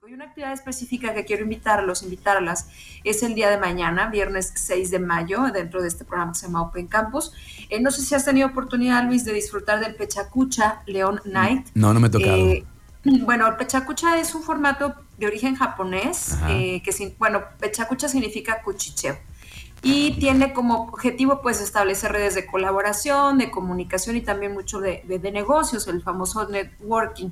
público. Y una actividad específica que quiero invitarlos, invitarlas, es el día de mañana, viernes 6 de mayo, dentro de este programa que se llama Open Campus. Eh, no sé si has tenido oportunidad, Luis, de disfrutar del Pechacucha León Night. No, no me he tocado. Eh, bueno, el Pechacucha es un formato de origen japonés, eh, que, bueno, Pechacucha significa cuchicheo y tiene como objetivo pues establecer redes de colaboración, de comunicación y también mucho de, negocios, el famoso networking.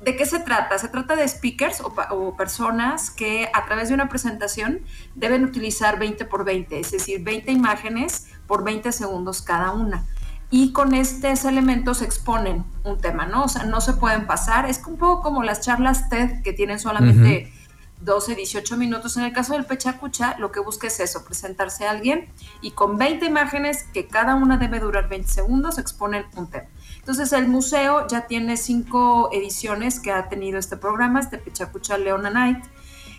¿De qué se trata? Se trata de speakers o, personas que a través de una presentación deben utilizar 20 por 20, es decir, 20 imágenes por 20 segundos cada una. Y con estos elementos exponen un tema, ¿no? O sea, no se pueden pasar. Es un poco como las charlas TED que tienen solamente... 12, 18 minutos. En el caso del Pechacucha, lo que busca es eso, presentarse a alguien y con 20 imágenes, que cada una debe durar 20 segundos, exponen un tema. Entonces, el museo ya tiene cinco ediciones que ha tenido este programa, este Pechacucha Leona Night,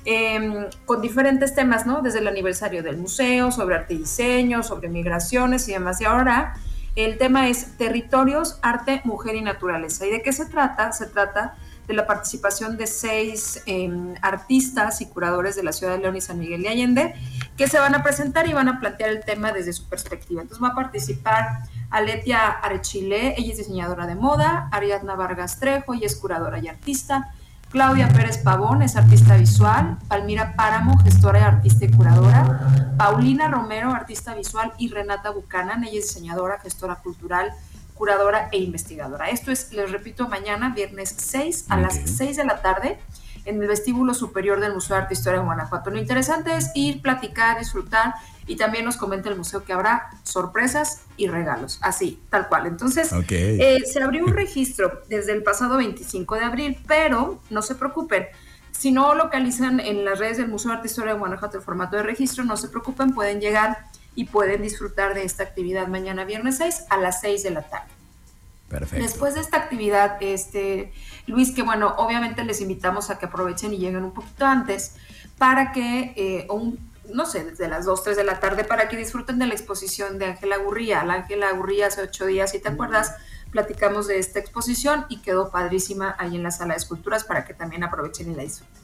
em, con diferentes temas, ¿no? Desde el aniversario del museo, sobre arte y diseño, sobre migraciones y demás. Y ahora el tema es territorios, arte, mujer y naturaleza. ¿Y de qué se trata? Se trata de la participación de seis em, artistas y curadores de la ciudad de León y San Miguel de Allende, que se van a presentar y van a plantear el tema desde su perspectiva. Entonces va a participar Aletia Arechile, ella es diseñadora de moda, Ariadna Vargas Trejo, ella es curadora y artista, Claudia Pérez Pavón es artista visual, Palmira Páramo, gestora, artista y curadora, Paulina Romero, artista visual, y Renata Buchanan, ella es diseñadora, gestora cultural, curadora e investigadora. Esto es, les repito, mañana, viernes 6 a las 6 de la tarde en el vestíbulo superior del Museo de Arte e Historia de Guanajuato. Lo interesante es ir, platicar, disfrutar y también nos comenta el museo que habrá sorpresas y regalos, así, tal cual. Entonces, eh, se abrió un registro desde el pasado 25 de abril, pero no se preocupen. Si no localizan en las redes del Museo de Arte e Historia de Guanajuato el formato de registro, no se preocupen, pueden llegar y pueden disfrutar de esta actividad mañana viernes 6 a las 6 de la tarde. Después de esta actividad, este, Luis, que bueno, obviamente les invitamos a que aprovechen y lleguen un poquito antes para que, eh, no sé, desde las 2, 3 de la tarde, para que disfruten de la exposición de Ángela Gurría. La Ángela Gurría hace ocho días, si te acuerdas, platicamos de esta exposición y quedó padrísima ahí en la sala de esculturas para que también aprovechen y la disfruten.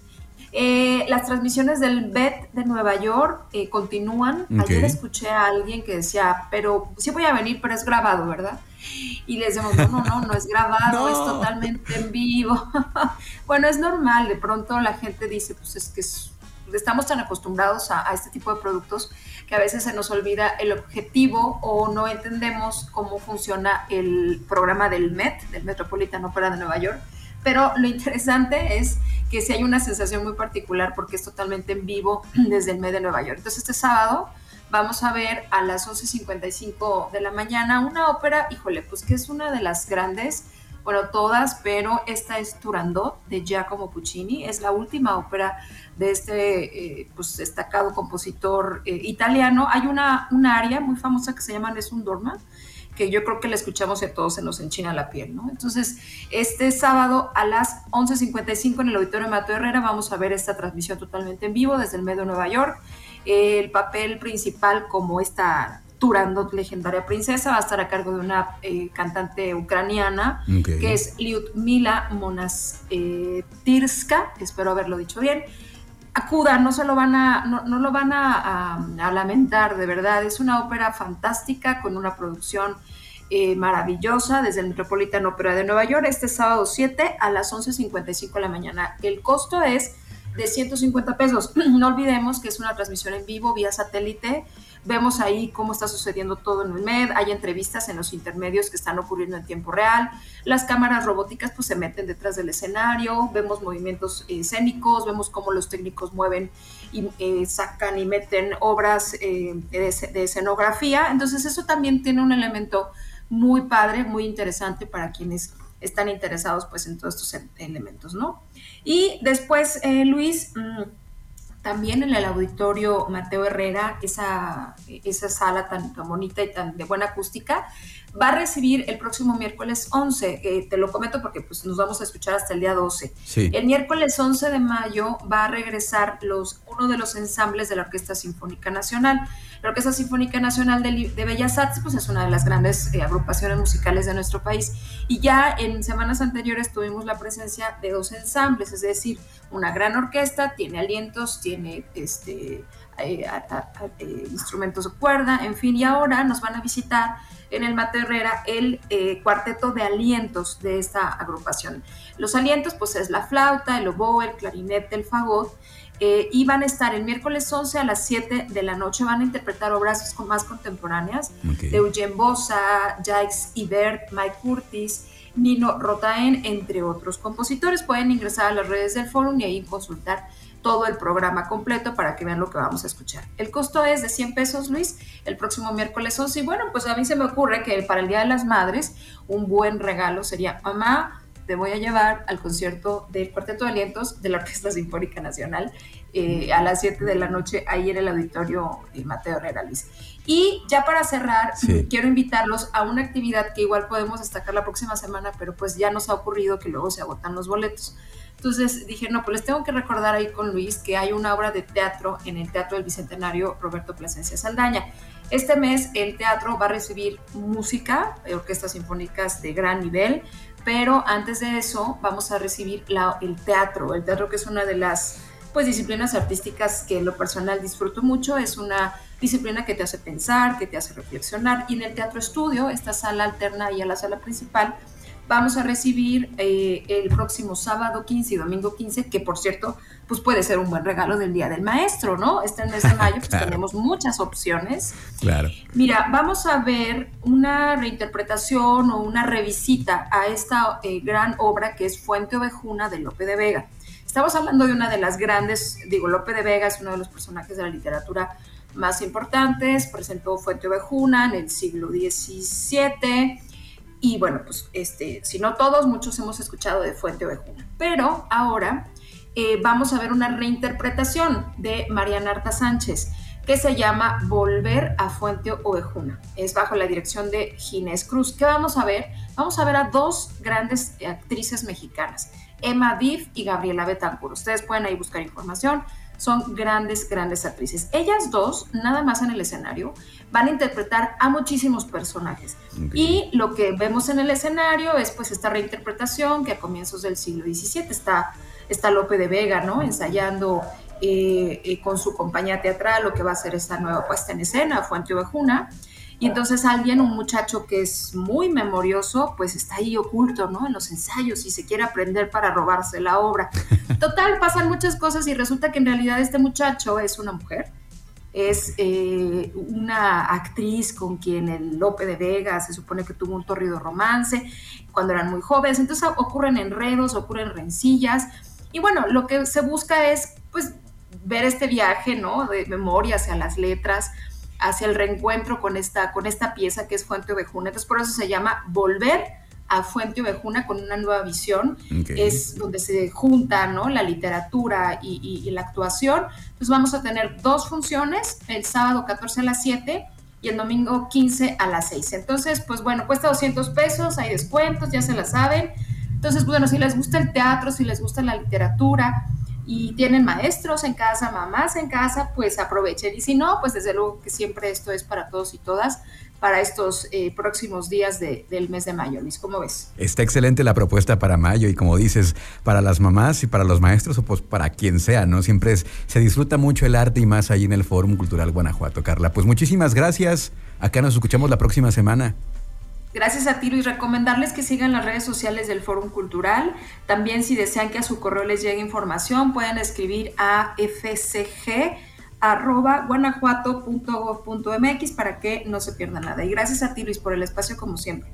Eh, las transmisiones del BET de Nueva York eh, continúan. Ayer escuché a alguien que decía, pero sí voy a venir, pero es grabado, ¿verdad? Y les decimos, no, no, no, no es grabado, es totalmente en vivo. bueno, es normal, de pronto la gente dice, pues es que estamos tan acostumbrados a, este tipo de productos que a veces se nos olvida el objetivo o no entendemos cómo funciona el programa del MET, del Metropolitan Opera de Nueva York. Pero lo interesante es que sí hay una sensación muy particular porque es totalmente en vivo desde el mes de Nueva York. Entonces este sábado vamos a ver a las 11.55 de la mañana una ópera, híjole, pues que es una de las grandes, bueno, todas, pero esta es Turandot de Giacomo Puccini, es la última ópera de este eh, pues, destacado compositor eh, italiano. Hay una, una área muy famosa que se llama Nessun Dorma, que yo creo que la escuchamos y a todos se nos enchina la piel, ¿no? Entonces, este sábado a las 11.55 en el Auditorio Mateo Herrera vamos a ver esta transmisión totalmente en vivo desde el medio de Nueva York. El papel principal como esta Turandot legendaria princesa va a estar a cargo de una eh, cantante ucraniana que es Lyudmila Monastirska, espero haberlo dicho bien acudan, no se lo van a, no, lo van a, lamentar, de verdad. Es una ópera fantástica con una producción eh, maravillosa desde el Metropolitan Opera de Nueva York este sábado 7 a las 11.55 de la mañana. El costo es de 150 pesos. No olvidemos que es una transmisión en vivo vía satélite. Vemos ahí cómo está sucediendo todo en el MED, hay entrevistas en los intermedios que están ocurriendo en tiempo real, las cámaras robóticas pues se meten detrás del escenario, vemos movimientos escénicos, vemos cómo los técnicos mueven y eh, sacan y meten obras eh, de, escenografía, entonces eso también tiene un elemento muy padre, muy interesante para quienes están interesados pues en todos estos elementos, ¿no? Y después, eh, Luis... Mm, también en el auditorio Mateo Herrera, esa, esa sala tan, tan, bonita y tan de buena acústica, va a recibir el próximo miércoles 11. Eh, te lo comento porque pues, nos vamos a escuchar hasta el día 12. El miércoles 11 de mayo va a regresar los, uno de los ensambles de la Orquesta Sinfónica Nacional. La Orquesta Sinfónica Nacional de, de Bellas Artes pues, es una de las grandes eh, agrupaciones musicales de nuestro país. Y ya en semanas anteriores tuvimos la presencia de dos ensambles, es decir, una gran orquesta, tiene alientos, tiene este, eh, eh, instrumentos de cuerda, en fin, y ahora nos van a visitar en el Mate Herrera el eh, cuarteto de alientos de esta agrupación. Los alientos, pues es la flauta, el oboe, el clarinete, el fagot, y van a estar el miércoles 11 a las 7 de la noche, van a interpretar obras más contemporáneas de Eugene Bossa, Jacques Ibert, Mike Curtis, Nino Rotaen, entre otros compositores. Pueden ingresar a las redes del foro y ahí consultar todo el programa completo para que vean lo que vamos a escuchar. El costo es de 100 pesos, Luis, el próximo miércoles 11. Y bueno, pues a mí se me ocurre que para el Día de las Madres, un buen regalo sería, mamá, te voy a llevar al concierto del Cuarteto de Alientos de la Orquesta Sinfónica Nacional eh, a las 7 de la noche ahí en el auditorio Mateo Herrera Luis. Y ya para cerrar, quiero invitarlos a una actividad que igual podemos destacar la próxima semana, pero pues ya nos ha ocurrido que luego se agotan los boletos. Entonces dije, no, pues les tengo que recordar ahí con Luis que hay una obra de teatro en el Teatro del Bicentenario Roberto Plasencia Saldaña. Este mes el teatro va a recibir música, orquestas sinfónicas de gran nivel, pero antes de eso vamos a recibir el teatro, el teatro que es una de las pues disciplinas artísticas que en lo personal disfruto mucho, es una disciplina que te hace pensar, que te hace reflexionar. Y en el teatro estudio, esta sala alterna y a la sala principal, vamos a recibir eh, el próximo sábado 15 y domingo 15, que por cierto, pues puede ser un buen regalo del Día del Maestro, ¿no? Este mes de mayo pues tenemos muchas opciones. Claro. Mira, vamos a ver una reinterpretación o una revisita a esta eh, gran obra que es Fuente Ovejuna de Lope de Vega. Estamos hablando de una de las grandes, digo, Lope de Vega es uno de los personajes de la literatura más importantes, presentó Fuente Ovejuna en el siglo XVII, y bueno, pues este, si no todos, muchos hemos escuchado de Fuente Ovejuna. Pero ahora eh, vamos a ver una reinterpretación de Mariana Arta Sánchez que se llama Volver a Fuente Ovejuna. Es bajo la dirección de Ginés Cruz. ¿Qué vamos a ver? Vamos a ver a dos grandes actrices mexicanas, Emma Div y Gabriela Betancourt. Ustedes pueden ahí buscar información son grandes, grandes actrices. Ellas dos, nada más en el escenario, van a interpretar a muchísimos personajes. Y lo que vemos en el escenario es pues esta reinterpretación que a comienzos del siglo XVII está, está Lope de Vega, ¿no? Ensayando eh, eh, con su compañía teatral lo que va a ser esta nueva puesta en escena, Fuente Ovejuna. Y entonces alguien, un muchacho que es muy memorioso, pues está ahí oculto, ¿no? En los ensayos y se quiere aprender para robarse la obra. Total, pasan muchas cosas y resulta que en realidad este muchacho es una mujer, es eh, una actriz con quien el Lope de Vega se supone que tuvo un torrido romance cuando eran muy jóvenes. Entonces ocurren enredos, ocurren rencillas. Y bueno, lo que se busca es, pues, ver este viaje, ¿no? De memoria hacia las letras hacia el reencuentro con esta, con esta pieza que es Fuente Ovejuna. Entonces, por eso se llama Volver a Fuente Ovejuna con una nueva visión. Es donde se junta ¿no? la literatura y, la actuación. Entonces, vamos a tener dos funciones, el sábado 14 a las 7 y el domingo 15 a las 6. Entonces, pues bueno, cuesta 200 pesos, hay descuentos, ya se la saben. Entonces, bueno, si les gusta el teatro, si les gusta la literatura, y tienen maestros en casa, mamás en casa, pues aprovechen. Y si no, pues desde luego que siempre esto es para todos y todas para estos eh, próximos días del mes de mayo. Luis, ¿cómo ves? Está excelente la propuesta para mayo y como dices, para las mamás y para los maestros o pues para quien sea, ¿no? Siempre es, se disfruta mucho el arte y más ahí en el Fórum Cultural Guanajuato, Carla. Pues muchísimas gracias. Acá nos escuchamos la próxima semana. Gracias a ti, Luis. Recomendarles que sigan las redes sociales del Fórum Cultural. También si desean que a su correo les llegue información, pueden escribir a fcg.guanajuato.gov.mx para que no se pierdan nada. Y gracias a ti, Luis, por el espacio como siempre.